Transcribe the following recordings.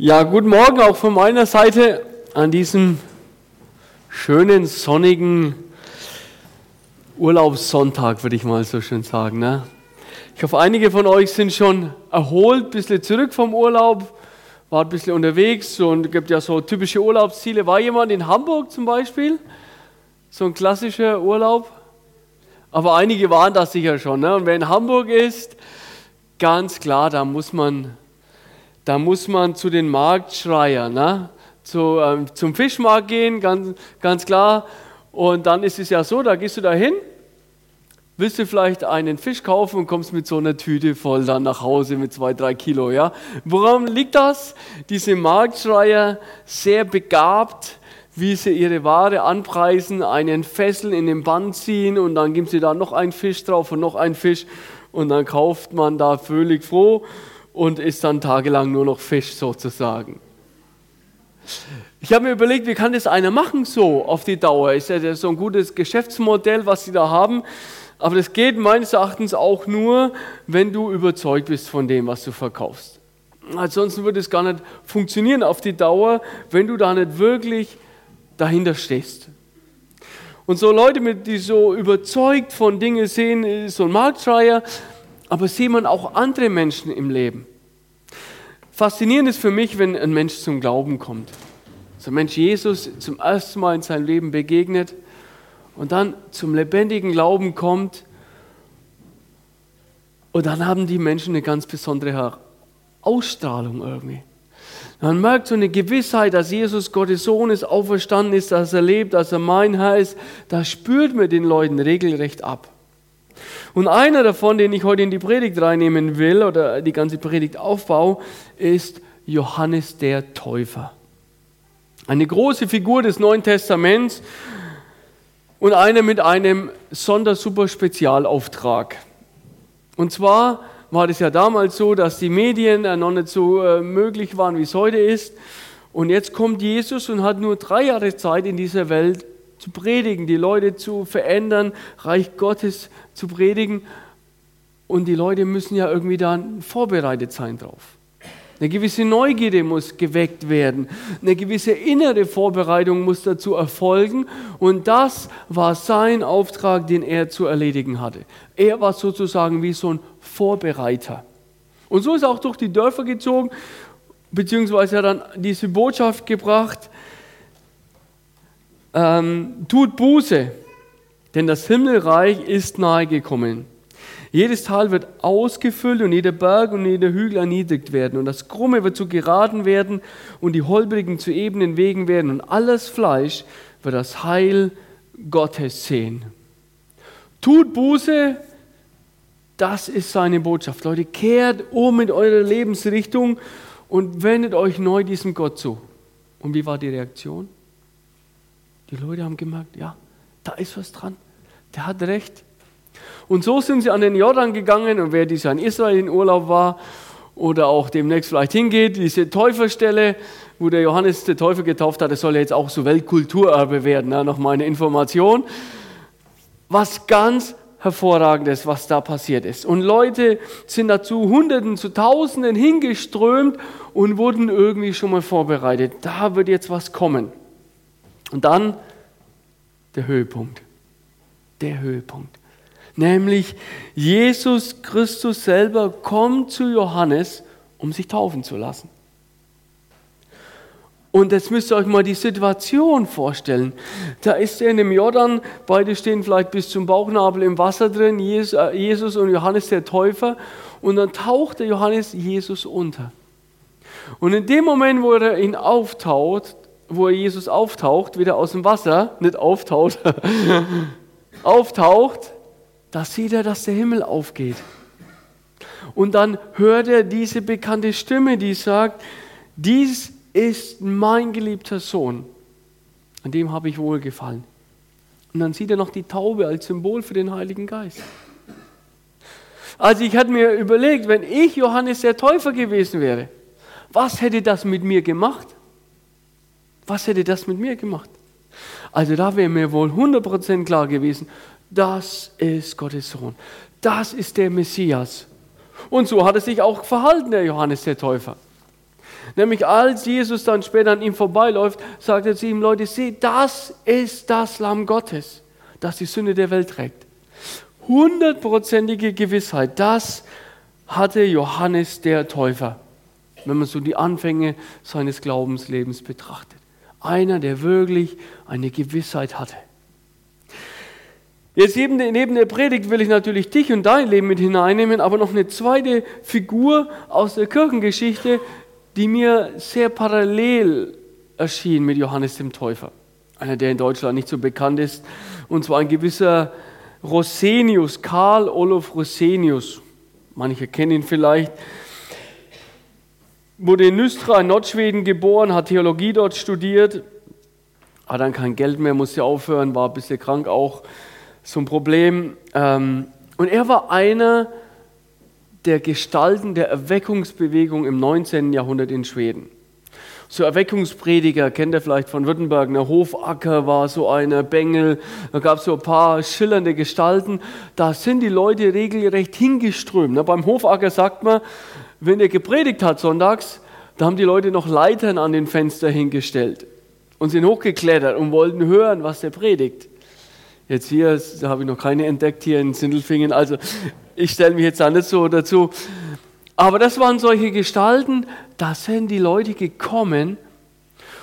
Ja, guten Morgen auch von meiner Seite an diesem schönen, sonnigen Urlaubssonntag, würde ich mal so schön sagen. Ne? Ich hoffe, einige von euch sind schon erholt, ein bisschen zurück vom Urlaub, war ein bisschen unterwegs und es gibt ja so typische Urlaubsziele. War jemand in Hamburg zum Beispiel? So ein klassischer Urlaub? Aber einige waren das sicher schon. Ne? Und wer in Hamburg ist, ganz klar, da muss man da muss man zu den Marktschreiern, ne? zu, ähm, zum Fischmarkt gehen, ganz, ganz klar. Und dann ist es ja so, da gehst du da hin, willst du vielleicht einen Fisch kaufen und kommst mit so einer Tüte voll dann nach Hause mit zwei, drei Kilo. Ja? Woran liegt das? Diese Marktschreier, sehr begabt, wie sie ihre Ware anpreisen, einen Fessel in den Band ziehen und dann geben sie da noch einen Fisch drauf und noch einen Fisch und dann kauft man da völlig froh und isst dann tagelang nur noch Fisch sozusagen. Ich habe mir überlegt, wie kann das einer machen so auf die Dauer? Ist ja so ein gutes Geschäftsmodell, was sie da haben. Aber das geht meines Erachtens auch nur, wenn du überzeugt bist von dem, was du verkaufst. Ansonsten würde es gar nicht funktionieren auf die Dauer, wenn du da nicht wirklich dahinter stehst. Und so Leute, die so überzeugt von Dingen sehen, so ein Marktschreier, aber sieht man auch andere Menschen im Leben. Faszinierend ist für mich, wenn ein Mensch zum Glauben kommt. So ein Mensch Jesus zum ersten Mal in seinem Leben begegnet und dann zum lebendigen Glauben kommt. Und dann haben die Menschen eine ganz besondere Ausstrahlung irgendwie. Man merkt so eine Gewissheit, dass Jesus Gottes Sohn ist, auferstanden ist, dass er lebt, dass er mein Herr ist. Da spürt man den Leuten regelrecht ab. Und einer davon, den ich heute in die Predigt reinnehmen will oder die ganze Predigt aufbaue, ist Johannes der Täufer. Eine große Figur des Neuen Testaments und einer mit einem Sondersuper-Spezialauftrag. Und zwar war es ja damals so, dass die Medien noch nicht so äh, möglich waren, wie es heute ist. Und jetzt kommt Jesus und hat nur drei Jahre Zeit in dieser Welt zu predigen, die Leute zu verändern, Reich Gottes zu predigen. Und die Leute müssen ja irgendwie dann vorbereitet sein drauf. Eine gewisse Neugierde muss geweckt werden. Eine gewisse innere Vorbereitung muss dazu erfolgen. Und das war sein Auftrag, den er zu erledigen hatte. Er war sozusagen wie so ein Vorbereiter. Und so ist er auch durch die Dörfer gezogen, beziehungsweise hat dann diese Botschaft gebracht, ähm, tut Buße, denn das Himmelreich ist nahe gekommen. Jedes Tal wird ausgefüllt und jeder Berg und jeder Hügel erniedrigt werden und das Krumme wird zu geraden werden und die Holprigen zu ebenen Wegen werden und alles Fleisch wird das Heil Gottes sehen. Tut Buße, das ist seine Botschaft. Leute, kehrt um mit eurer Lebensrichtung und wendet euch neu diesem Gott zu. Und wie war die Reaktion? Die Leute haben gemerkt, ja, da ist was dran. Der hat recht. Und so sind sie an den Jordan gegangen und wer dies in Israel in Urlaub war oder auch demnächst vielleicht hingeht, diese Täuferstelle, wo der Johannes der Täufer getauft hat, das soll ja jetzt auch so Weltkulturerbe werden, ja, noch meine Information. Was ganz hervorragendes, was da passiert ist. Und Leute sind dazu Hunderten, zu Tausenden hingeströmt und wurden irgendwie schon mal vorbereitet. Da wird jetzt was kommen. Und dann der Höhepunkt. Der Höhepunkt. Nämlich Jesus Christus selber kommt zu Johannes, um sich taufen zu lassen. Und jetzt müsst ihr euch mal die Situation vorstellen. Da ist er in dem Jordan, beide stehen vielleicht bis zum Bauchnabel im Wasser drin, äh, Jesus und Johannes der Täufer. Und dann taucht der Johannes Jesus unter. Und in dem Moment, wo er ihn auftaucht, wo Jesus auftaucht, wieder aus dem Wasser, nicht auftaucht, auftaucht, da sieht er, dass der Himmel aufgeht. Und dann hört er diese bekannte Stimme, die sagt, dies ist mein geliebter Sohn, an dem habe ich wohlgefallen. Und dann sieht er noch die Taube als Symbol für den Heiligen Geist. Also ich hatte mir überlegt, wenn ich Johannes der Täufer gewesen wäre, was hätte das mit mir gemacht? Was hätte das mit mir gemacht? Also da wäre mir wohl 100% klar gewesen, das ist Gottes Sohn. Das ist der Messias. Und so hat er sich auch verhalten, der Johannes der Täufer. Nämlich als Jesus dann später an ihm vorbeiläuft, sagt er zu ihm, Leute, seht, das ist das Lamm Gottes, das die Sünde der Welt trägt. Hundertprozentige Gewissheit, das hatte Johannes der Täufer, wenn man so die Anfänge seines Glaubenslebens betrachtet. Einer, der wirklich eine Gewissheit hatte. Jetzt neben der Predigt will ich natürlich dich und dein Leben mit hineinnehmen, aber noch eine zweite Figur aus der Kirchengeschichte, die mir sehr parallel erschien mit Johannes dem Täufer. Einer, der in Deutschland nicht so bekannt ist, und zwar ein gewisser Rosenius, Karl Olof Rosenius. Manche kennen ihn vielleicht. Wurde in Nystra in Nordschweden geboren, hat Theologie dort studiert, hat dann kein Geld mehr, musste aufhören, war ein bisschen krank auch so ein Problem. Ähm, und er war einer der Gestalten der Erweckungsbewegung im 19. Jahrhundert in Schweden. So Erweckungsprediger kennt ihr vielleicht von Württemberg, der Hofacker war so einer, Bengel, da gab es so ein paar schillernde Gestalten. Da sind die Leute regelrecht hingeströmt. beim Hofacker sagt man, wenn er gepredigt hat sonntags, da haben die Leute noch Leitern an den Fenster hingestellt und sind hochgeklettert und wollten hören, was der predigt. Jetzt hier, da habe ich noch keine entdeckt hier in Sindelfingen, also ich stelle mich jetzt auch nicht so dazu. Aber das waren solche Gestalten, da sind die Leute gekommen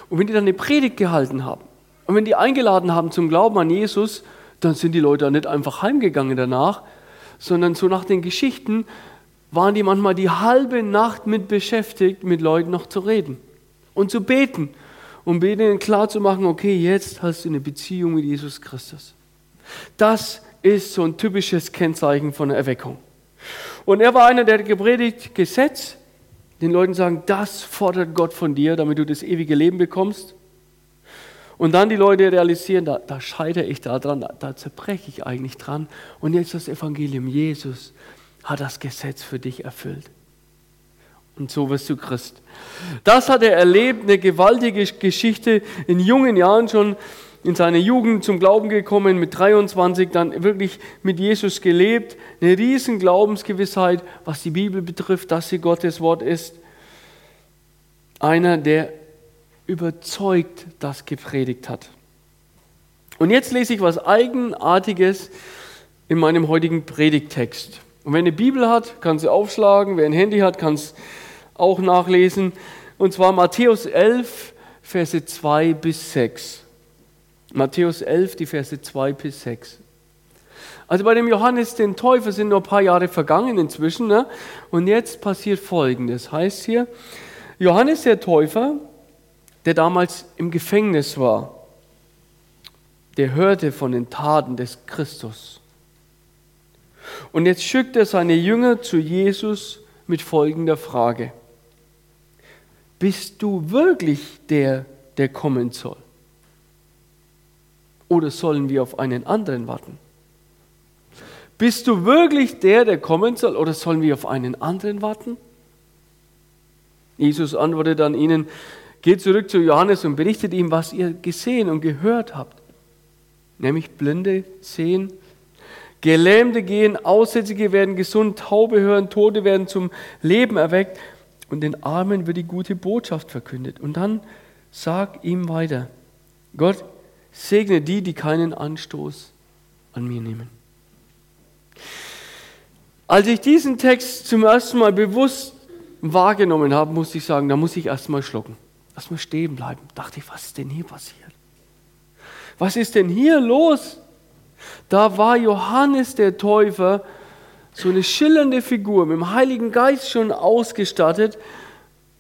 und wenn die dann eine Predigt gehalten haben und wenn die eingeladen haben zum Glauben an Jesus, dann sind die Leute nicht einfach heimgegangen danach, sondern so nach den Geschichten waren die manchmal die halbe Nacht mit beschäftigt, mit Leuten noch zu reden und zu beten, um denen klar zu machen, okay, jetzt hast du eine Beziehung mit Jesus Christus. Das ist so ein typisches Kennzeichen von der Erweckung. Und er war einer, der gepredigt, Gesetz, den Leuten sagen, das fordert Gott von dir, damit du das ewige Leben bekommst. Und dann die Leute realisieren, da, da scheitere ich daran, da, da zerbreche ich eigentlich dran. Und jetzt das Evangelium, Jesus hat das Gesetz für dich erfüllt. Und so wirst du Christ. Das hat er erlebt, eine gewaltige Geschichte in jungen Jahren schon in seiner Jugend zum Glauben gekommen, mit 23 dann wirklich mit Jesus gelebt. Eine riesen Glaubensgewissheit, was die Bibel betrifft, dass sie Gottes Wort ist. Einer, der überzeugt das gepredigt hat. Und jetzt lese ich was Eigenartiges in meinem heutigen Predigtext. Und wer eine Bibel hat, kann sie aufschlagen. Wer ein Handy hat, kann es auch nachlesen. Und zwar Matthäus 11, Verse 2 bis 6. Matthäus 11, die Verse 2 bis 6. Also bei dem Johannes den Täufer sind noch ein paar Jahre vergangen inzwischen. Ne? Und jetzt passiert Folgendes. Heißt hier, Johannes der Täufer, der damals im Gefängnis war, der hörte von den Taten des Christus. Und jetzt schickt er seine Jünger zu Jesus mit folgender Frage. Bist du wirklich der, der kommen soll? Oder sollen wir auf einen anderen warten? Bist du wirklich der, der kommen soll, oder sollen wir auf einen anderen warten? Jesus antwortet an ihnen, geht zurück zu Johannes und berichtet ihm, was ihr gesehen und gehört habt. Nämlich Blinde sehen, Gelähmte gehen, Aussätzige werden gesund, Taube hören, Tote werden zum Leben erweckt und den Armen wird die gute Botschaft verkündet. Und dann sag ihm weiter, Gott Segne die, die keinen Anstoß an mir nehmen. Als ich diesen Text zum ersten Mal bewusst wahrgenommen habe, muss ich sagen, da muss ich erstmal schlucken, erstmal stehen bleiben. Dachte ich, was ist denn hier passiert? Was ist denn hier los? Da war Johannes der Täufer so eine schillernde Figur, mit dem Heiligen Geist schon ausgestattet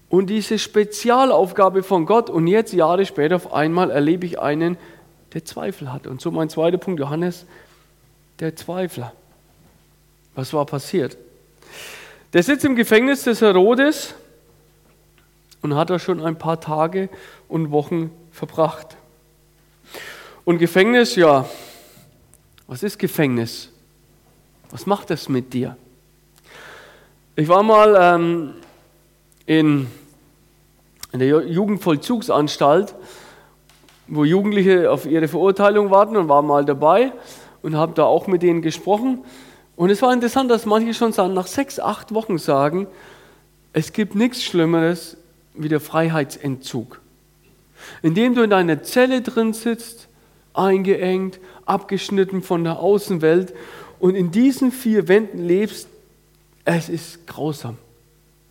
und diese Spezialaufgabe von Gott. Und jetzt, Jahre später, auf einmal erlebe ich einen, der Zweifel hat. Und so mein zweiter Punkt, Johannes, der Zweifler. Was war passiert? Der sitzt im Gefängnis des Herodes und hat da schon ein paar Tage und Wochen verbracht. Und Gefängnis, ja, was ist Gefängnis? Was macht das mit dir? Ich war mal ähm, in, in der Jugendvollzugsanstalt wo Jugendliche auf ihre Verurteilung warten und war mal dabei und habe da auch mit denen gesprochen. Und es war interessant, dass manche schon nach sechs, acht Wochen sagen, es gibt nichts Schlimmeres, wie der Freiheitsentzug. Indem du in deiner Zelle drin sitzt, eingeengt, abgeschnitten von der Außenwelt und in diesen vier Wänden lebst, es ist grausam.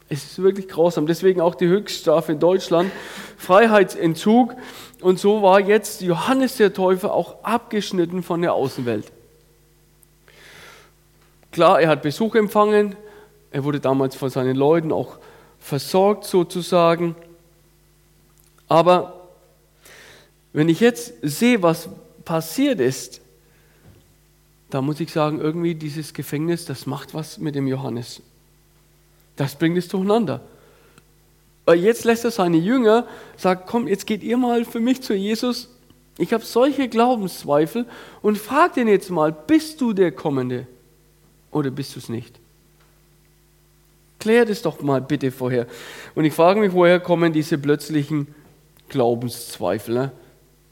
Es ist wirklich grausam. Deswegen auch die Höchststrafe in Deutschland, Freiheitsentzug. Und so war jetzt Johannes der Täufer auch abgeschnitten von der Außenwelt. Klar, er hat Besuch empfangen. Er wurde damals von seinen Leuten auch versorgt sozusagen. Aber wenn ich jetzt sehe, was passiert ist, da muss ich sagen, irgendwie dieses Gefängnis, das macht was mit dem Johannes. Das bringt es durcheinander. Weil jetzt lässt er seine Jünger, sagt, komm, jetzt geht ihr mal für mich zu Jesus. Ich habe solche Glaubenszweifel und frag den jetzt mal, bist du der Kommende oder bist du es nicht? Klär das doch mal bitte vorher. Und ich frage mich, woher kommen diese plötzlichen Glaubenszweifel? Ne?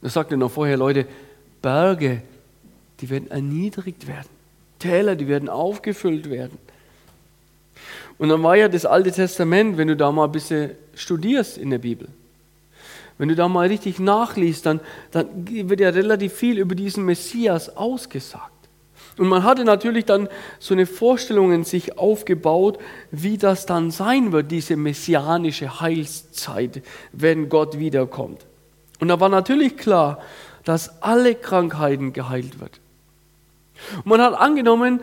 Da sagt er noch vorher, Leute, Berge, die werden erniedrigt werden. Täler, die werden aufgefüllt werden. Und dann war ja das Alte Testament, wenn du da mal ein bisschen studierst in der Bibel, wenn du da mal richtig nachliest, dann, dann wird ja relativ viel über diesen Messias ausgesagt. Und man hatte natürlich dann so eine Vorstellung in sich aufgebaut, wie das dann sein wird, diese messianische Heilszeit, wenn Gott wiederkommt. Und da war natürlich klar, dass alle Krankheiten geheilt wird. Man hat angenommen,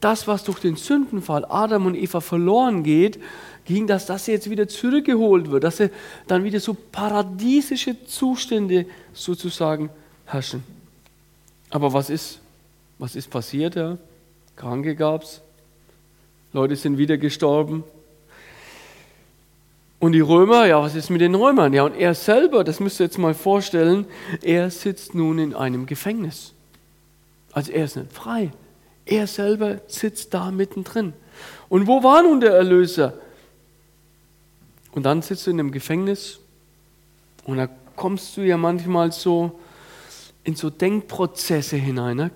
das, was durch den Sündenfall Adam und Eva verloren geht, ging, dass das jetzt wieder zurückgeholt wird, dass dann wieder so paradiesische Zustände sozusagen herrschen. Aber was ist, was ist passiert? Ja? Kranke gab es, Leute sind wieder gestorben. Und die Römer, ja, was ist mit den Römern? Ja, und er selber, das müsst ihr jetzt mal vorstellen, er sitzt nun in einem Gefängnis. Also er ist nicht frei. Er selber sitzt da mittendrin. Und wo war nun der Erlöser? Und dann sitzt du in einem Gefängnis und da kommst du ja manchmal so in so Denkprozesse hinein. Ne?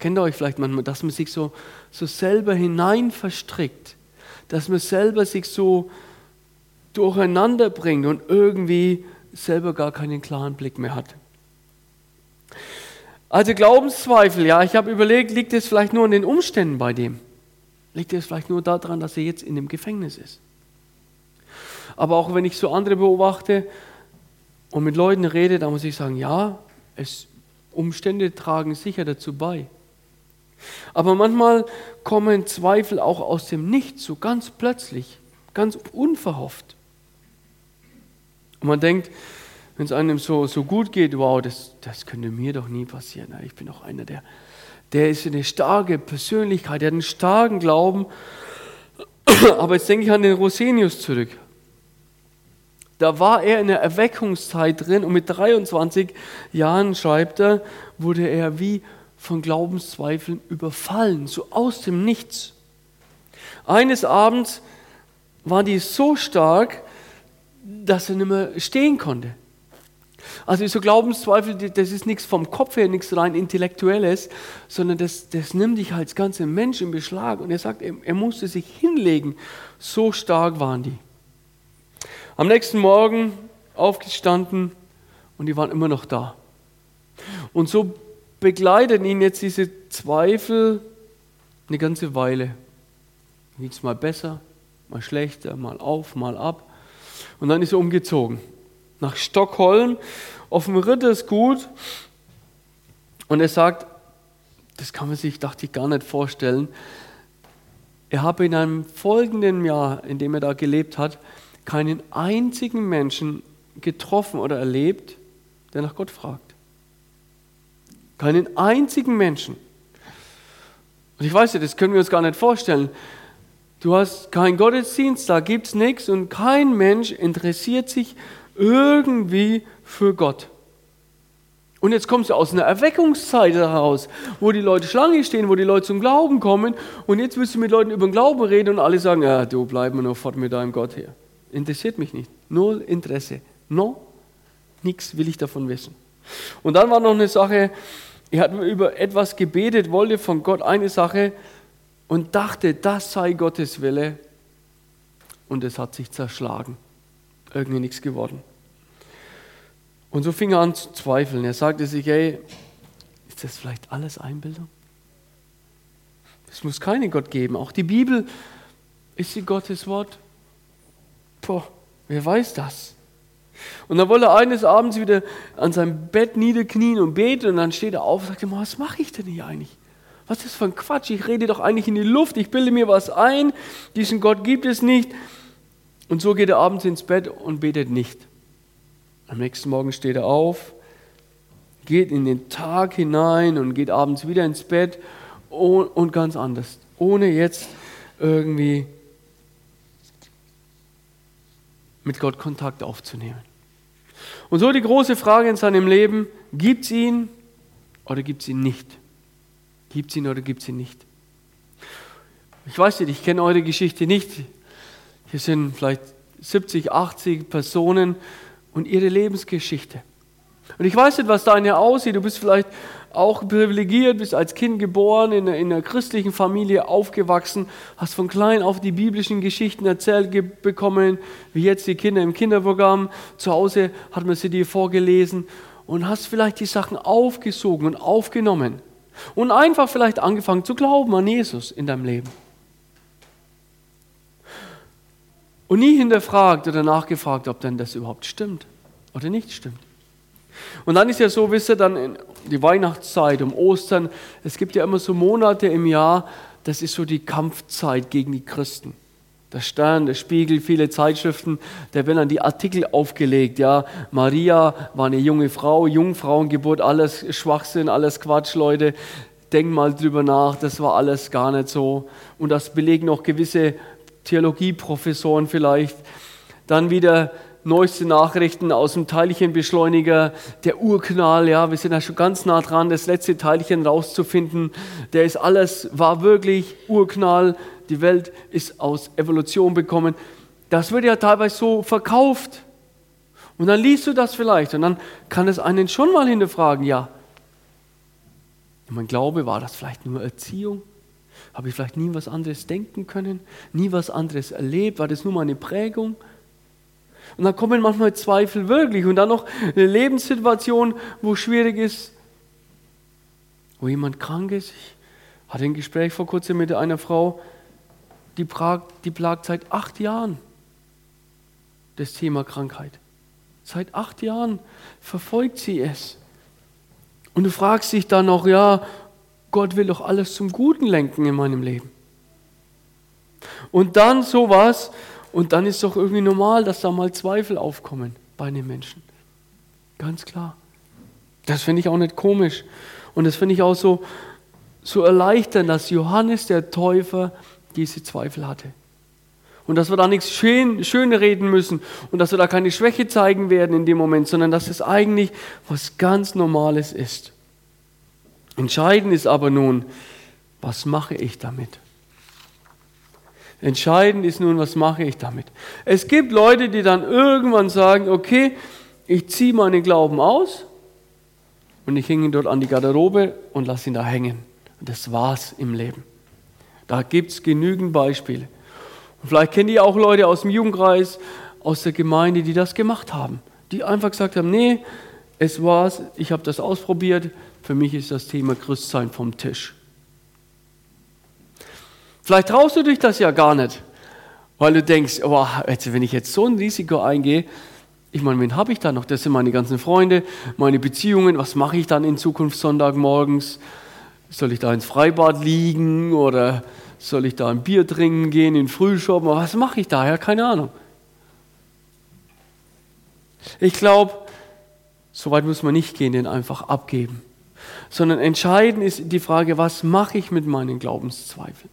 Kennt ihr euch vielleicht manchmal, dass man sich so, so selber hinein verstrickt, dass man selber sich so durcheinander bringt und irgendwie selber gar keinen klaren Blick mehr hat. Also Glaubenszweifel, ja, ich habe überlegt, liegt es vielleicht nur an den Umständen bei dem? Liegt es vielleicht nur daran, dass er jetzt in dem Gefängnis ist? Aber auch wenn ich so andere beobachte und mit Leuten rede, da muss ich sagen, ja, es, Umstände tragen sicher dazu bei. Aber manchmal kommen Zweifel auch aus dem Nichts, so ganz plötzlich, ganz unverhofft. Und man denkt, wenn es einem so, so gut geht, wow, das, das könnte mir doch nie passieren. Ich bin doch einer, der, der ist eine starke Persönlichkeit, der hat einen starken Glauben. Aber jetzt denke ich an den Rosenius zurück. Da war er in der Erweckungszeit drin und mit 23 Jahren, schreibt er, wurde er wie von Glaubenszweifeln überfallen, so aus dem Nichts. Eines Abends war die so stark, dass er nicht mehr stehen konnte. Also so Glaubenszweifel, das ist nichts vom Kopf her, nichts rein Intellektuelles, sondern das, das nimmt dich als ganzer Mensch in Beschlag. Und er sagt, er, er musste sich hinlegen. So stark waren die. Am nächsten Morgen aufgestanden und die waren immer noch da. Und so begleiten ihn jetzt diese Zweifel eine ganze Weile. Geht es mal besser, mal schlechter, mal auf, mal ab. Und dann ist er umgezogen nach Stockholm auf dem Rittersgut. Und er sagt, das kann man sich, dachte ich, gar nicht vorstellen. Er habe in einem folgenden Jahr, in dem er da gelebt hat, keinen einzigen Menschen getroffen oder erlebt, der nach Gott fragt. Keinen einzigen Menschen. Und ich weiß ja, das können wir uns gar nicht vorstellen. Du hast keinen Gottesdienst, da gibt es nichts und kein Mensch interessiert sich irgendwie für Gott. Und jetzt kommst du aus einer Erweckungszeit heraus, wo die Leute Schlange stehen, wo die Leute zum Glauben kommen und jetzt willst du mit Leuten über den Glauben reden und alle sagen, ja, du bleib mal noch fort mit deinem Gott her. Interessiert mich nicht. Null Interesse. No, nichts will ich davon wissen. Und dann war noch eine Sache, ich hatte über etwas gebetet, wollte von Gott eine Sache und dachte, das sei Gottes Wille und es hat sich zerschlagen. irgendwie nichts geworden. Und so fing er an zu zweifeln. Er sagte sich, ey, ist das vielleicht alles Einbildung? Es muss keinen Gott geben. Auch die Bibel ist sie Gottes Wort. Boah, wer weiß das? Und dann wollte er eines Abends wieder an seinem Bett niederknien und beten und dann steht er auf und sagt, was mache ich denn hier eigentlich? Was ist für ein Quatsch? Ich rede doch eigentlich in die Luft, ich bilde mir was ein, diesen Gott gibt es nicht. Und so geht er abends ins Bett und betet nicht. Am nächsten Morgen steht er auf, geht in den Tag hinein und geht abends wieder ins Bett und ganz anders, ohne jetzt irgendwie mit Gott Kontakt aufzunehmen. Und so die große Frage in seinem Leben, gibt es ihn oder gibt es ihn nicht? Gibt es ihn oder gibt es ihn nicht? Ich weiß nicht, ich kenne eure Geschichte nicht. Hier sind vielleicht 70, 80 Personen und ihre Lebensgeschichte. Und ich weiß nicht, was deine aussieht. Du bist vielleicht auch privilegiert, bist als Kind geboren, in einer, in einer, christlichen Familie aufgewachsen, hast von klein auf die biblischen Geschichten erzählt bekommen, wie jetzt die Kinder im Kinderprogramm. Zu Hause hat man sie dir vorgelesen und hast vielleicht die Sachen aufgesogen und aufgenommen und einfach vielleicht angefangen zu glauben an Jesus in deinem Leben. Und nie hinterfragt oder nachgefragt, ob denn das überhaupt stimmt oder nicht stimmt. Und dann ist ja so, wisst ihr, dann die Weihnachtszeit, um Ostern, es gibt ja immer so Monate im Jahr, das ist so die Kampfzeit gegen die Christen. Der Stern, der Spiegel, viele Zeitschriften, da werden dann die Artikel aufgelegt. Ja, Maria war eine junge Frau, Jungfrauengeburt, alles Schwachsinn, alles Quatsch, Leute. Denk mal drüber nach, das war alles gar nicht so. Und das belegen auch gewisse Theologieprofessoren vielleicht. Dann wieder neueste Nachrichten aus dem Teilchenbeschleuniger, der Urknall, ja, wir sind ja schon ganz nah dran, das letzte Teilchen rauszufinden. Der ist alles, war wirklich Urknall, die Welt ist aus Evolution bekommen. Das wird ja teilweise so verkauft. Und dann liest du das vielleicht und dann kann es einen schon mal hinterfragen, ja, mein Glaube, war das vielleicht nur Erziehung? Habe ich vielleicht nie was anderes denken können? Nie was anderes erlebt? War das nur meine Prägung? Und dann kommen manchmal Zweifel wirklich und dann noch eine Lebenssituation, wo schwierig ist, wo jemand krank ist. Ich hatte ein Gespräch vor kurzem mit einer Frau, die, plagt, die plagt seit acht Jahren das Thema Krankheit. Seit acht Jahren verfolgt sie es. Und du fragst dich dann noch, ja, Gott will doch alles zum Guten lenken in meinem Leben. Und dann sowas, und dann ist doch irgendwie normal, dass da mal Zweifel aufkommen bei den Menschen. Ganz klar. Das finde ich auch nicht komisch. Und das finde ich auch so, so erleichternd, dass Johannes der Täufer diese Zweifel hatte. Und dass wir da nichts schön, schön reden müssen und dass wir da keine Schwäche zeigen werden in dem Moment, sondern dass es eigentlich was ganz Normales ist. Entscheidend ist aber nun, was mache ich damit? Entscheidend ist nun, was mache ich damit? Es gibt Leute, die dann irgendwann sagen, okay, ich ziehe meinen Glauben aus und ich hänge ihn dort an die Garderobe und lasse ihn da hängen. Und das war's im Leben. Da gibt es genügend Beispiele. Und vielleicht kennt ihr auch Leute aus dem Jugendkreis, aus der Gemeinde, die das gemacht haben. Die einfach gesagt haben, nee, es war's, ich habe das ausprobiert, für mich ist das Thema Christsein vom Tisch. Vielleicht traust du dich das ja gar nicht, weil du denkst, oh, wenn ich jetzt so ein Risiko eingehe, ich meine, wen habe ich da noch? Das sind meine ganzen Freunde, meine Beziehungen. Was mache ich dann in Zukunft Sonntagmorgens? Soll ich da ins Freibad liegen oder soll ich da ein Bier trinken gehen, in Frühshop? Was mache ich da? Ja, keine Ahnung. Ich glaube, so weit muss man nicht gehen, den einfach abgeben. Sondern entscheidend ist die Frage, was mache ich mit meinen Glaubenszweifeln?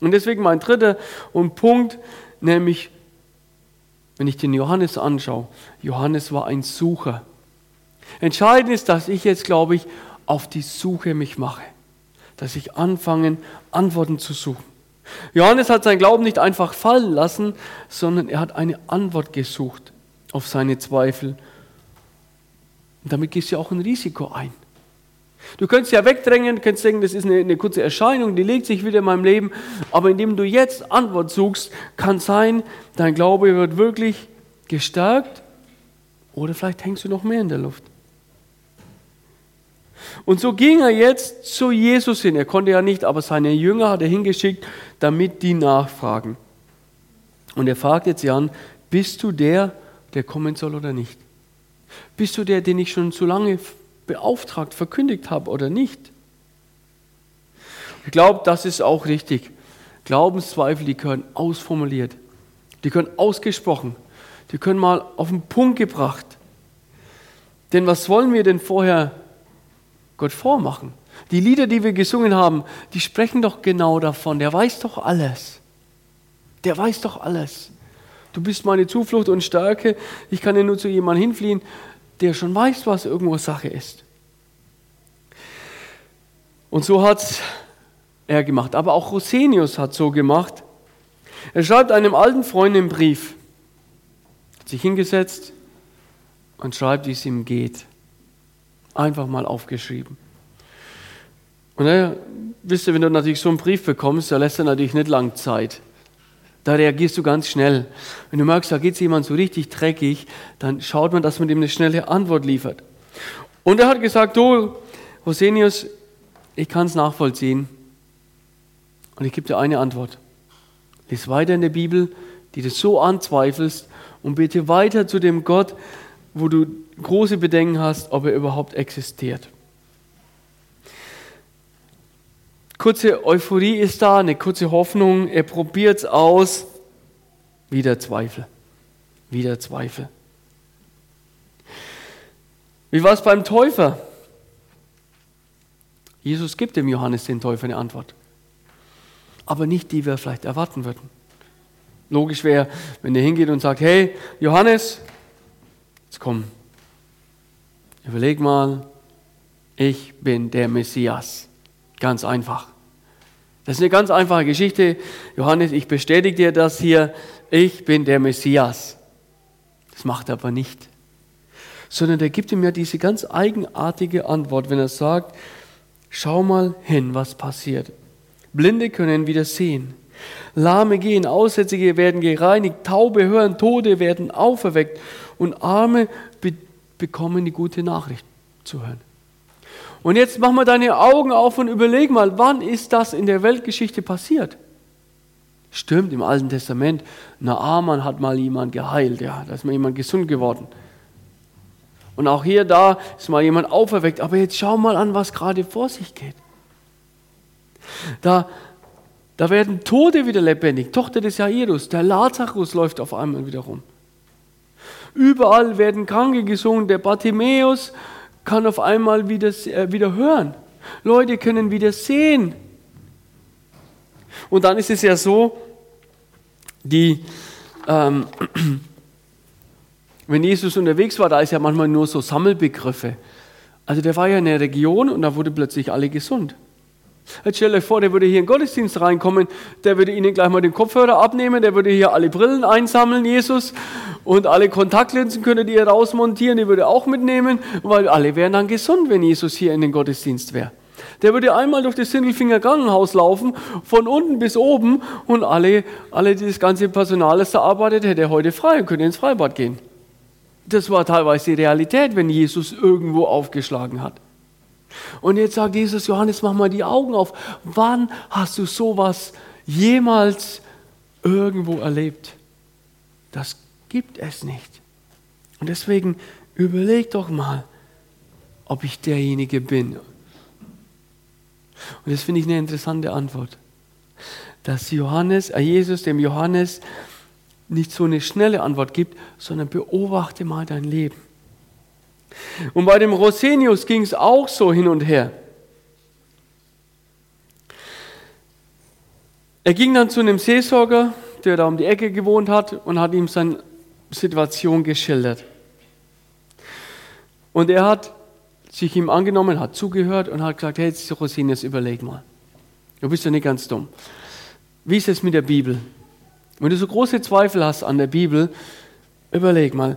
Und deswegen mein dritter Punkt, nämlich, wenn ich den Johannes anschaue, Johannes war ein Sucher. Entscheidend ist, dass ich jetzt, glaube ich, auf die Suche mich mache. Dass ich anfange, Antworten zu suchen. Johannes hat sein Glauben nicht einfach fallen lassen, sondern er hat eine Antwort gesucht auf seine Zweifel. Und damit gehst du auch ein Risiko ein. Du könntest ja wegdrängen, könntest denken, das ist eine, eine, kurze Erscheinung, die legt sich wieder in meinem Leben. Aber indem du jetzt Antwort suchst, kann sein, dein Glaube wird wirklich gestärkt oder vielleicht hängst du noch mehr in der Luft. Und so ging er jetzt zu Jesus hin. Er konnte ja nicht, aber seine Jünger hat er hingeschickt, damit die nachfragen. Und er fragt jetzt Jan, bist du der, der kommen soll oder nicht? Bist du der, den ich schon so lange beauftragt, verkündigt habe oder nicht? Ich glaube, das ist auch richtig. Glaubenszweifel, die können ausformuliert, die können ausgesprochen, die können mal auf den Punkt gebracht. Denn was wollen wir denn vorher Gott vormachen? Die Lieder, die wir gesungen haben, die sprechen doch genau davon. Der weiß doch alles. Der weiß doch alles. Du bist meine Zuflucht und Stärke. Ich kann ja nur zu jemandem hinfliehen, der schon weiß, was irgendwo Sache ist. Und so hat er gemacht. Aber auch Rosenius hat so gemacht. Er schreibt einem alten Freund einen Brief, hat sich hingesetzt und schreibt, wie es ihm geht. Einfach mal aufgeschrieben. Und naja, wisst ihr, wenn du natürlich so einen Brief bekommst, da lässt er natürlich nicht lang Zeit. Da reagierst du ganz schnell. Wenn du merkst, da geht es jemand so richtig dreckig, dann schaut man, dass man dem eine schnelle Antwort liefert. Und er hat gesagt, du, Rosenius, ich kann es nachvollziehen. Und ich gebe dir eine Antwort. Lies weiter in der Bibel, die du so anzweifelst und bitte weiter zu dem Gott, wo du große Bedenken hast, ob er überhaupt existiert. Kurze Euphorie ist da, eine kurze Hoffnung, er probiert es aus, wieder Zweifel, wieder Zweifel. Wie war es beim Täufer? Jesus gibt dem Johannes den Täufer eine Antwort aber nicht die wir vielleicht erwarten würden. Logisch wäre, wenn er hingeht und sagt, hey, Johannes, jetzt komm, überleg mal, ich bin der Messias. Ganz einfach. Das ist eine ganz einfache Geschichte. Johannes, ich bestätige dir das hier, ich bin der Messias. Das macht er aber nicht. Sondern er gibt ihm ja diese ganz eigenartige Antwort, wenn er sagt, schau mal hin, was passiert. Blinde können wieder sehen. Lahme gehen, Aussätzige werden gereinigt, Taube hören, Tode werden auferweckt und Arme be bekommen die gute Nachricht zu hören. Und jetzt mach mal deine Augen auf und überleg mal, wann ist das in der Weltgeschichte passiert? Stimmt, im Alten Testament, Naaman hat mal jemand geheilt, ja, da ist mal jemand gesund geworden. Und auch hier, da ist mal jemand auferweckt. Aber jetzt schau mal an, was gerade vor sich geht. Da, da werden Tote wieder lebendig. Tochter des Jairus, der Lazarus läuft auf einmal wieder rum. Überall werden Kranke gesungen. Der Bartimäus kann auf einmal wieder, äh, wieder hören. Leute können wieder sehen. Und dann ist es ja so, die, ähm, wenn Jesus unterwegs war, da ist ja manchmal nur so Sammelbegriffe. Also der war ja in der Region und da wurde plötzlich alle gesund. Jetzt stell euch vor, der würde hier in den Gottesdienst reinkommen, der würde ihnen gleich mal den Kopfhörer abnehmen, der würde hier alle Brillen einsammeln, Jesus, und alle Kontaktlinsen könntet ihr rausmontieren, die würde auch mitnehmen, weil alle wären dann gesund, wenn Jesus hier in den Gottesdienst wäre. Der würde einmal durch das Sindelfinger Krankenhaus laufen, von unten bis oben, und alle, alle das ganze Personal, das da arbeitet, hätte er heute frei und könnte ins Freibad gehen. Das war teilweise die Realität, wenn Jesus irgendwo aufgeschlagen hat. Und jetzt sagt Jesus, Johannes, mach mal die Augen auf. Wann hast du sowas jemals irgendwo erlebt? Das gibt es nicht. Und deswegen überleg doch mal, ob ich derjenige bin. Und das finde ich eine interessante Antwort. Dass Johannes, äh Jesus dem Johannes nicht so eine schnelle Antwort gibt, sondern beobachte mal dein Leben. Und bei dem Rosenius ging es auch so hin und her. Er ging dann zu einem Seelsorger, der da um die Ecke gewohnt hat, und hat ihm seine Situation geschildert. Und er hat sich ihm angenommen, hat zugehört und hat gesagt, hey, Rosenius, überleg mal. Du bist ja nicht ganz dumm. Wie ist es mit der Bibel? Wenn du so große Zweifel hast an der Bibel, überleg mal,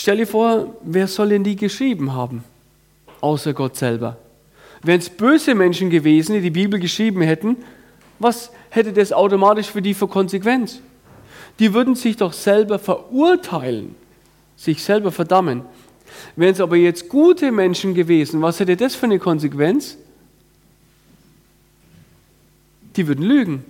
Stell dir vor, wer soll denn die geschrieben haben? Außer Gott selber. Wären es böse Menschen gewesen, die die Bibel geschrieben hätten, was hätte das automatisch für die für Konsequenz? die würden sich doch selber verurteilen, sich selber verdammen. Wären es aber jetzt gute Menschen gewesen, was hätte das für eine Konsequenz? Die würden lügen.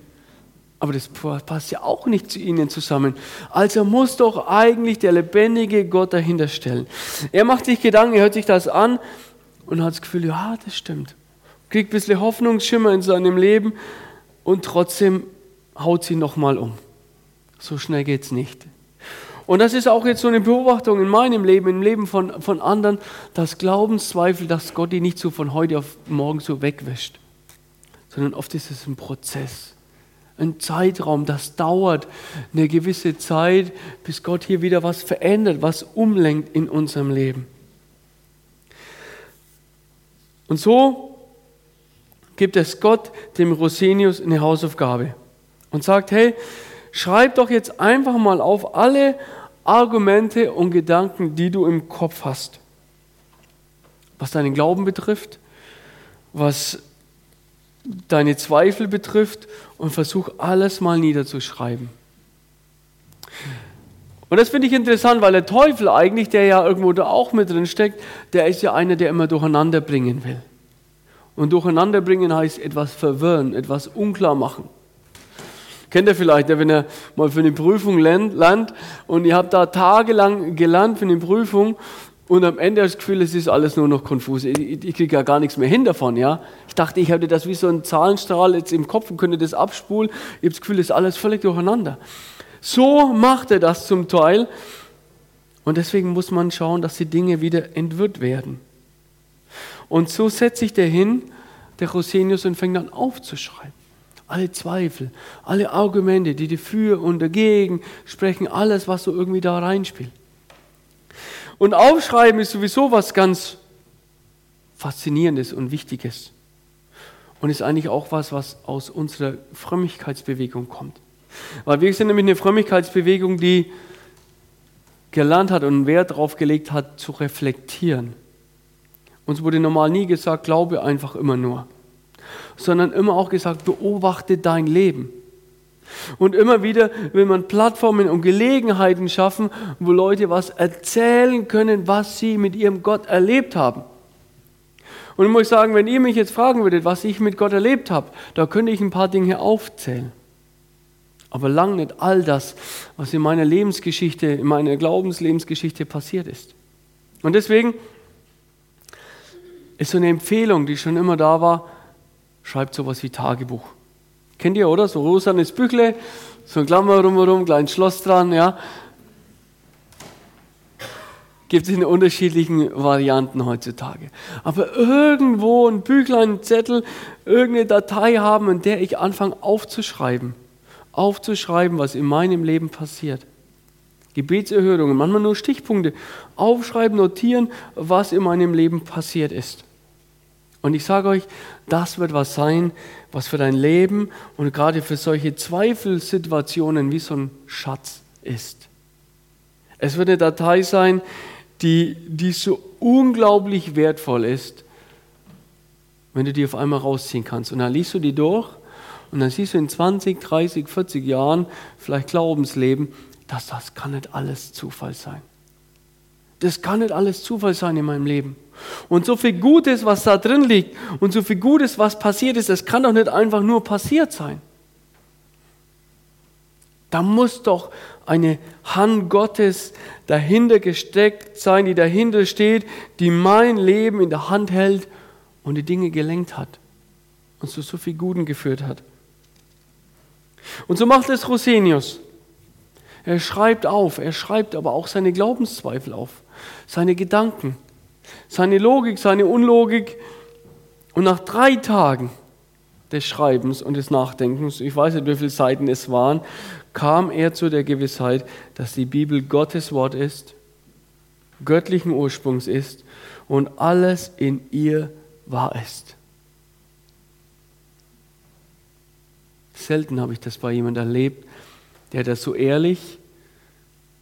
Aber das passt ja auch nicht zu ihnen zusammen. Also muss doch eigentlich der lebendige Gott dahinter stellen. Er macht sich Gedanken, er hört sich das an und hat das Gefühl, ja, das stimmt. Kriegt ein bisschen Hoffnungsschimmer in seinem Leben und trotzdem haut sie nochmal um. So schnell geht es nicht. Und das ist auch jetzt so eine Beobachtung in meinem Leben, im Leben von, von anderen, das Glaubenszweifel, dass Gott die nicht so von heute auf morgen so wegwischt, sondern oft ist es ein Prozess ein Zeitraum, das dauert eine gewisse Zeit, bis Gott hier wieder was verändert, was umlenkt in unserem Leben. Und so gibt es Gott dem Rosenius eine Hausaufgabe und sagt, hey, schreib doch jetzt einfach mal auf alle Argumente und Gedanken, die du im Kopf hast, was deinen Glauben betrifft, was deine Zweifel betrifft und versuch alles mal niederzuschreiben. Und das finde ich interessant, weil der Teufel eigentlich, der ja irgendwo da auch mit drin steckt, der ist ja einer, der immer durcheinander bringen will. Und durcheinander bringen heißt etwas verwirren, etwas unklar machen. Kennt ihr vielleicht, wenn ihr mal für eine Prüfung lernt und ihr habt da tagelang gelernt für eine Prüfung und am Ende das Gefühl, es ist alles nur noch konfus. Ich, ich kriege ja gar nichts mehr hin davon. Ja? Ich dachte, ich hätte das wie so ein Zahlenstrahl jetzt im Kopf und könnte das abspulen. Ich habe das Gefühl, es ist alles völlig durcheinander. So macht er das zum Teil. Und deswegen muss man schauen, dass die Dinge wieder entwirrt werden. Und so setzt sich der hin, der Rosenius, und fängt an aufzuschreiben. Alle Zweifel, alle Argumente, die dafür und dagegen sprechen, alles, was so irgendwie da reinspielt. Und Aufschreiben ist sowieso was ganz Faszinierendes und Wichtiges. Und ist eigentlich auch was, was aus unserer Frömmigkeitsbewegung kommt. Weil wir sind nämlich eine Frömmigkeitsbewegung, die gelernt hat und Wert darauf gelegt hat, zu reflektieren. Uns wurde normal nie gesagt, glaube einfach immer nur, sondern immer auch gesagt, beobachte dein Leben. Und immer wieder will man Plattformen und Gelegenheiten schaffen, wo Leute was erzählen können, was sie mit ihrem Gott erlebt haben. Und ich muss sagen, wenn ihr mich jetzt fragen würdet, was ich mit Gott erlebt habe, da könnte ich ein paar Dinge aufzählen. Aber lang nicht all das, was in meiner Lebensgeschichte, in meiner Glaubenslebensgeschichte passiert ist. Und deswegen ist so eine Empfehlung, die schon immer da war, schreibt sowas wie Tagebuch. Kennt ihr, oder? So rosanes Büchle, so ein Klammer rumherum, kleines Schloss dran, ja. Gibt es in unterschiedlichen Varianten heutzutage. Aber irgendwo ein Büchlein, ein Zettel, irgendeine Datei haben, in der ich anfange aufzuschreiben. Aufzuschreiben, was in meinem Leben passiert. Gebetserhörungen, manchmal nur Stichpunkte. Aufschreiben, notieren, was in meinem Leben passiert ist. Und ich sage euch, das wird was sein, was für dein Leben und gerade für solche Zweifelsituationen wie so ein Schatz ist. Es wird eine Datei sein, die, die so unglaublich wertvoll ist, wenn du die auf einmal rausziehen kannst. Und dann liest du die durch und dann siehst du in 20, 30, 40 Jahren, vielleicht Glaubensleben, dass das kann nicht alles Zufall sein. Das kann nicht alles Zufall sein in meinem Leben. Und so viel Gutes, was da drin liegt und so viel Gutes, was passiert ist, das kann doch nicht einfach nur passiert sein. Da muss doch eine Hand Gottes dahinter gesteckt sein, die dahinter steht, die mein Leben in der Hand hält und die Dinge gelenkt hat und zu so viel Guten geführt hat. Und so macht es Rosenius. Er schreibt auf, er schreibt aber auch seine Glaubenszweifel auf, seine Gedanken seine Logik, seine Unlogik. Und nach drei Tagen des Schreibens und des Nachdenkens, ich weiß nicht, wie viele Seiten es waren, kam er zu der Gewissheit, dass die Bibel Gottes Wort ist, göttlichen Ursprungs ist und alles in ihr wahr ist. Selten habe ich das bei jemandem erlebt, der das so ehrlich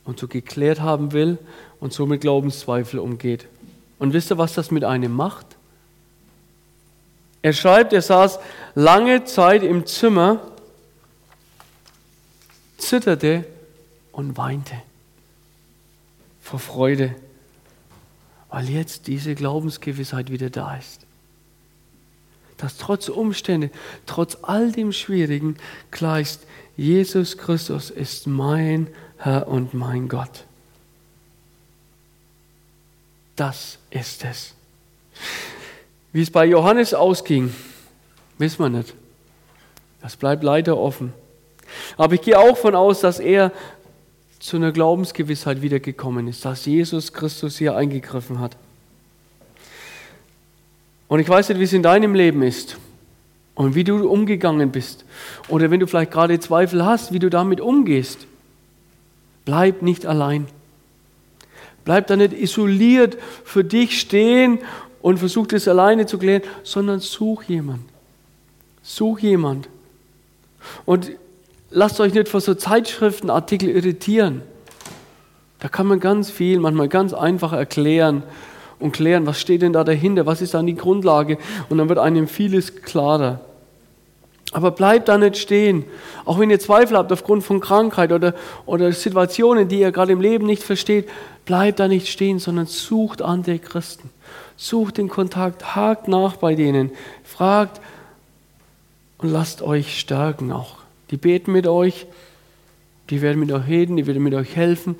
und so geklärt haben will und so mit Glaubenszweifel umgeht. Und wisst ihr, was das mit einem macht? Er schreibt, er saß lange Zeit im Zimmer, zitterte und weinte vor Freude, weil jetzt diese Glaubensgewissheit wieder da ist. Dass trotz Umstände, trotz all dem Schwierigen klar ist, Jesus Christus ist mein Herr und mein Gott. Das ist es. Wie es bei Johannes ausging, wissen wir nicht. Das bleibt leider offen. Aber ich gehe auch von aus, dass er zu einer Glaubensgewissheit wiedergekommen ist, dass Jesus Christus hier eingegriffen hat. Und ich weiß nicht, wie es in deinem Leben ist und wie du umgegangen bist. Oder wenn du vielleicht gerade Zweifel hast, wie du damit umgehst. Bleib nicht allein. Bleib da nicht isoliert für dich stehen und versuch das alleine zu klären, sondern such jemand. Such jemand. Und lasst euch nicht vor so Zeitschriftenartikel irritieren. Da kann man ganz viel, manchmal ganz einfach erklären und klären, was steht denn da dahinter, was ist dann die Grundlage und dann wird einem vieles klarer. Aber bleibt da nicht stehen. Auch wenn ihr Zweifel habt aufgrund von Krankheit oder, oder Situationen, die ihr gerade im Leben nicht versteht, bleibt da nicht stehen, sondern sucht andere Christen. Sucht den Kontakt, hakt nach bei denen, fragt und lasst euch stärken auch. Die beten mit euch, die werden mit euch reden, die werden mit euch helfen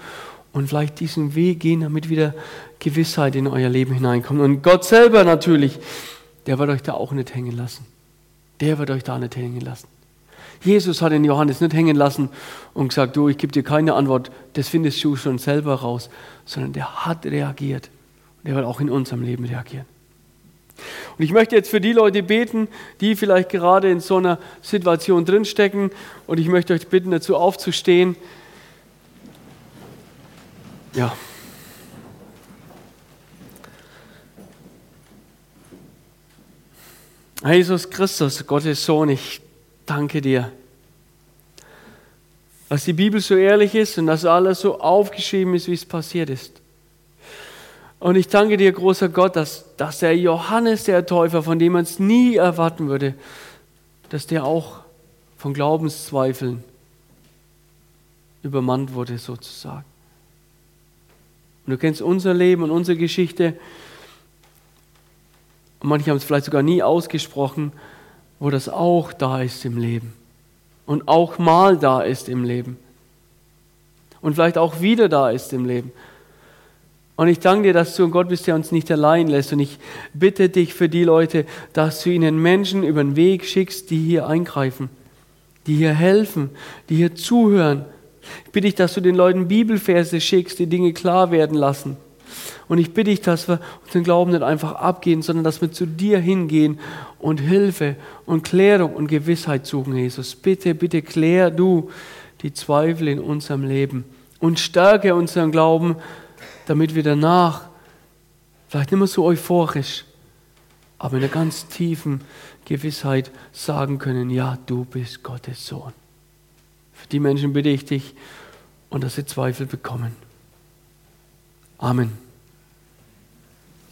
und vielleicht diesen Weg gehen, damit wieder Gewissheit in euer Leben hineinkommt. Und Gott selber natürlich, der wird euch da auch nicht hängen lassen. Der wird euch da nicht hängen lassen. Jesus hat den Johannes nicht hängen lassen und gesagt, du, ich gebe dir keine Antwort, das findest du schon selber raus, sondern der hat reagiert. Und der wird auch in unserem Leben reagieren. Und ich möchte jetzt für die Leute beten, die vielleicht gerade in so einer Situation drinstecken. Und ich möchte euch bitten, dazu aufzustehen. Ja. Jesus Christus, Gottes Sohn, ich danke dir, dass die Bibel so ehrlich ist und dass alles so aufgeschrieben ist, wie es passiert ist. Und ich danke dir, großer Gott, dass, dass der Johannes, der Täufer, von dem man es nie erwarten würde, dass der auch von Glaubenszweifeln übermannt wurde, sozusagen. Und du kennst unser Leben und unsere Geschichte. Manche haben es vielleicht sogar nie ausgesprochen, wo das auch da ist im Leben. Und auch mal da ist im Leben. Und vielleicht auch wieder da ist im Leben. Und ich danke dir, dass du ein Gott bist, der uns nicht allein lässt. Und ich bitte dich für die Leute, dass du ihnen Menschen über den Weg schickst, die hier eingreifen, die hier helfen, die hier zuhören. Ich bitte dich, dass du den Leuten Bibelverse schickst, die Dinge klar werden lassen. Und ich bitte dich, dass wir unseren Glauben nicht einfach abgehen, sondern dass wir zu dir hingehen und Hilfe und Klärung und Gewissheit suchen, Jesus. Bitte, bitte klär du die Zweifel in unserem Leben und stärke unseren Glauben, damit wir danach vielleicht nicht mehr so euphorisch, aber in einer ganz tiefen Gewissheit sagen können, ja, du bist Gottes Sohn. Für die Menschen bitte ich dich und dass sie Zweifel bekommen. Amen.